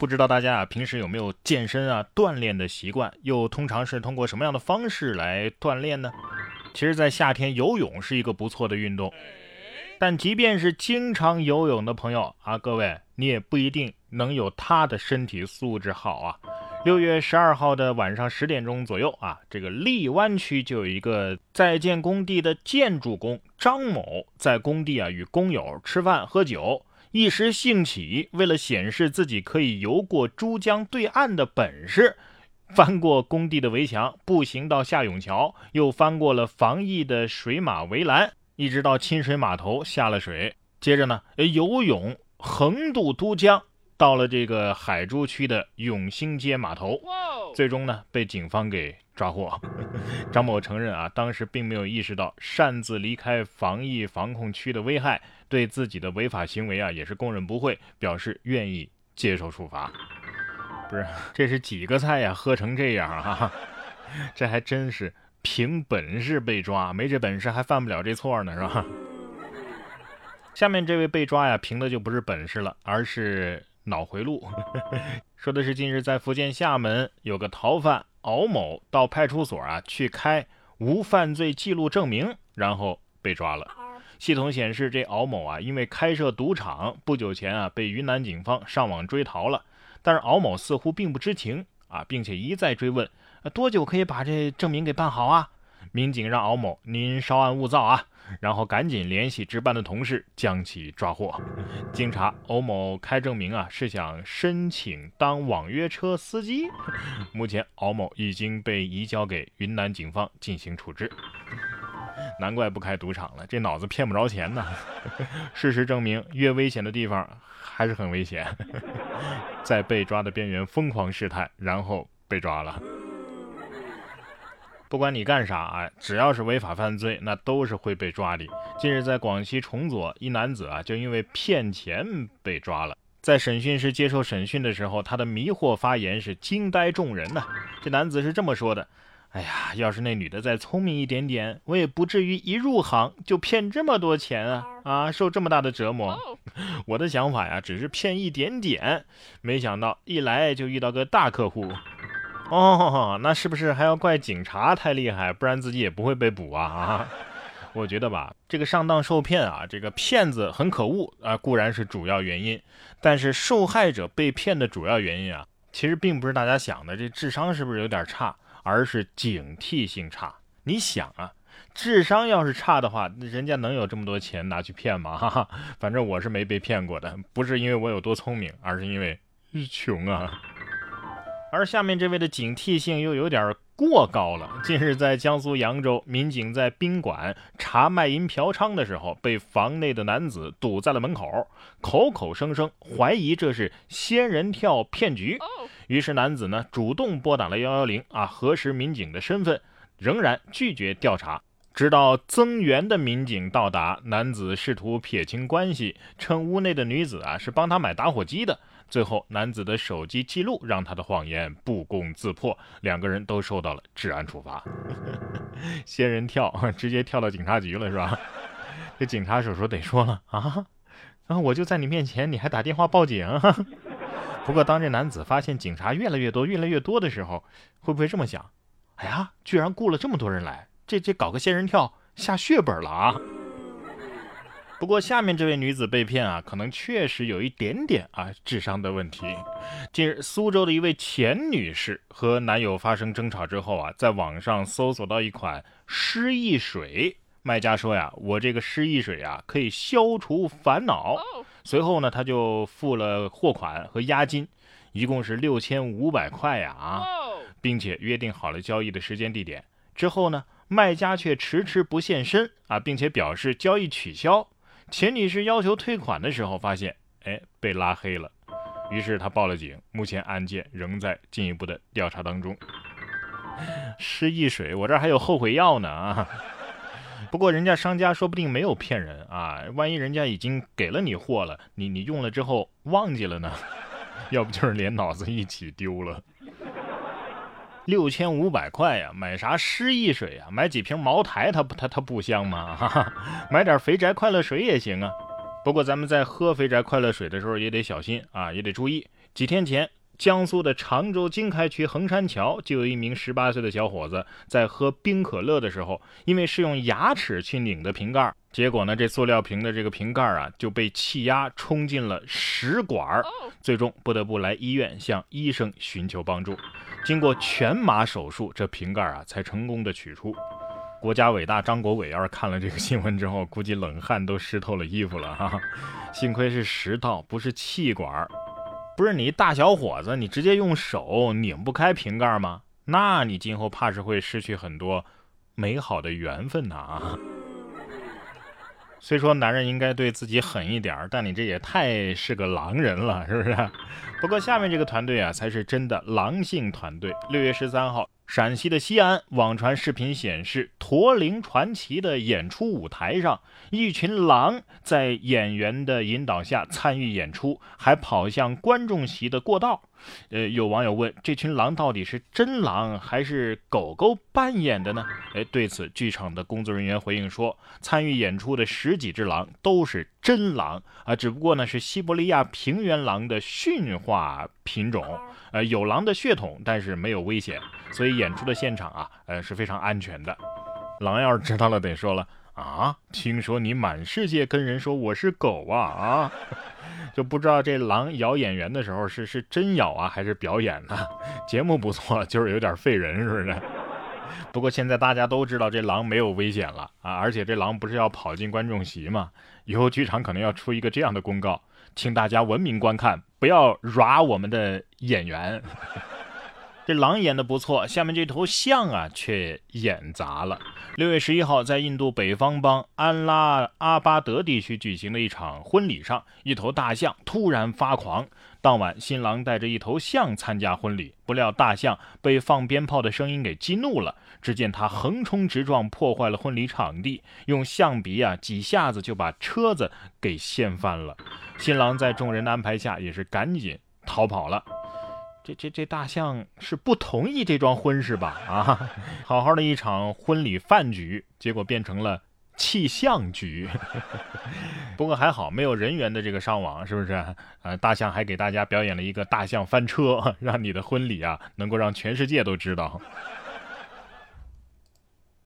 不知道大家啊平时有没有健身啊锻炼的习惯？又通常是通过什么样的方式来锻炼呢？其实，在夏天游泳是一个不错的运动，但即便是经常游泳的朋友啊，各位你也不一定能有他的身体素质好啊。六月十二号的晚上十点钟左右啊，这个荔湾区就有一个在建工地的建筑工张某在工地啊与工友吃饭喝酒。一时兴起，为了显示自己可以游过珠江对岸的本事，翻过工地的围墙，步行到下涌桥，又翻过了防疫的水马围栏，一直到清水码头下了水。接着呢，游泳横渡都江，到了这个海珠区的永兴街码头，最终呢被警方给抓获。张某承认啊，当时并没有意识到擅自离开防疫防控区的危害。对自己的违法行为啊，也是供认不讳，表示愿意接受处罚。不是，这是几个菜呀？喝成这样啊？这还真是凭本事被抓，没这本事还犯不了这错呢，是吧？下面这位被抓呀，凭的就不是本事了，而是脑回路。说的是近日在福建厦门有个逃犯敖某到派出所啊去开无犯罪记录证明，然后被抓了。系统显示，这敖某啊，因为开设赌场，不久前啊被云南警方上网追逃了。但是敖某似乎并不知情啊，并且一再追问，多久可以把这证明给办好啊？民警让敖某您稍安勿躁啊，然后赶紧联系值班的同事将其抓获。经查，欧某开证明啊是想申请当网约车司机。目前，敖某已经被移交给云南警方进行处置。难怪不开赌场了，这脑子骗不着钱呢。事实证明，越危险的地方还是很危险。在被抓的边缘疯狂试探，然后被抓了。不管你干啥啊，只要是违法犯罪，那都是会被抓的。近日，在广西崇左，一男子啊就因为骗钱被抓了。在审讯室接受审讯的时候，他的迷惑发言是惊呆众人呐。这男子是这么说的。哎呀，要是那女的再聪明一点点，我也不至于一入行就骗这么多钱啊！啊，受这么大的折磨。我的想法呀，只是骗一点点，没想到一来就遇到个大客户。哦，那是不是还要怪警察太厉害，不然自己也不会被捕啊？啊，我觉得吧，这个上当受骗啊，这个骗子很可恶啊，固然是主要原因，但是受害者被骗的主要原因啊，其实并不是大家想的这智商是不是有点差。而是警惕性差。你想啊，智商要是差的话，人家能有这么多钱拿去骗吗？哈哈，反正我是没被骗过的，不是因为我有多聪明，而是因为穷啊。而下面这位的警惕性又有点过高了。近日，在江苏扬州，民警在宾馆查卖淫嫖娼的时候，被房内的男子堵在了门口，口口声声怀疑这是仙人跳骗局。于是男子呢主动拨打了幺幺零啊，核实民警的身份，仍然拒绝调查。直到增援的民警到达，男子试图撇清关系，称屋内的女子啊是帮他买打火机的。最后，男子的手机记录让他的谎言不攻自破，两个人都受到了治安处罚。仙人跳，直接跳到警察局了是吧？这警察叔叔得说了啊，啊，我就在你面前，你还打电话报警？不过，当这男子发现警察越来越多、越来越多的时候，会不会这么想？哎呀，居然雇了这么多人来，这这搞个仙人跳下血本了啊！不过，下面这位女子被骗啊，可能确实有一点点啊智商的问题。近日，苏州的一位钱女士和男友发生争吵之后啊，在网上搜索到一款失忆水，卖家说呀：“我这个失忆水啊，可以消除烦恼。”随后呢，他就付了货款和押金，一共是六千五百块呀啊，并且约定好了交易的时间地点。之后呢，卖家却迟迟不现身啊，并且表示交易取消。钱女士要求退款的时候，发现哎被拉黑了，于是她报了警。目前案件仍在进一步的调查当中。失忆水，我这还有后悔药呢啊！不过人家商家说不定没有骗人啊，万一人家已经给了你货了，你你用了之后忘记了呢？要不就是连脑子一起丢了。六千五百块呀，买啥诗意水呀？买几瓶茅台，它不它它不香吗？哈哈，买点肥宅快乐水也行啊。不过咱们在喝肥宅快乐水的时候也得小心啊，也得注意，几天前，江苏的常州经开区横山桥就有一名十八岁的小伙子在喝冰可乐的时候，因为是用牙齿去拧的瓶盖，结果呢，这塑料瓶的这个瓶盖啊就被气压冲进了食管，最终不得不来医院向医生寻求帮助。经过全麻手术，这瓶盖啊才成功的取出。国家伟大张国伟要是看了这个新闻之后，估计冷汗都湿透了衣服了哈。幸亏是食道，不是气管。不是你一大小伙子，你直接用手拧不开瓶盖吗？那你今后怕是会失去很多美好的缘分呐啊！虽说男人应该对自己狠一点，但你这也太是个狼人了，是不是？不过下面这个团队啊，才是真的狼性团队。六月十三号。陕西的西安，网传视频显示，《驼铃传奇》的演出舞台上，一群狼在演员的引导下参与演出，还跑向观众席的过道。呃，有网友问，这群狼到底是真狼还是狗狗扮演的呢？哎，对此，剧场的工作人员回应说，参与演出的十几只狼都是真狼啊，只不过呢是西伯利亚平原狼的驯化品种，呃，有狼的血统，但是没有危险，所以演出的现场啊，呃是非常安全的。狼要是知道了，得说了啊，听说你满世界跟人说我是狗啊啊！就不知道这狼咬演员的时候是是真咬啊，还是表演呢？节目不错，就是有点费人，是不是？不过现在大家都知道这狼没有危险了啊，而且这狼不是要跑进观众席吗？以后剧场可能要出一个这样的公告，请大家文明观看，不要抓我们的演员。这狼演的不错，下面这头象啊却演砸了。六月十一号，在印度北方邦安拉阿巴德地区举行的一场婚礼上，一头大象突然发狂。当晚，新郎带着一头象参加婚礼，不料大象被放鞭炮的声音给激怒了。只见他横冲直撞，破坏了婚礼场地，用象鼻啊几下子就把车子给掀翻了。新郎在众人的安排下，也是赶紧逃跑了。这这这大象是不同意这桩婚事吧？啊，好好的一场婚礼饭局，结果变成了气象局。不过还好没有人员的这个伤亡，是不是？啊，大象还给大家表演了一个大象翻车，让你的婚礼啊能够让全世界都知道。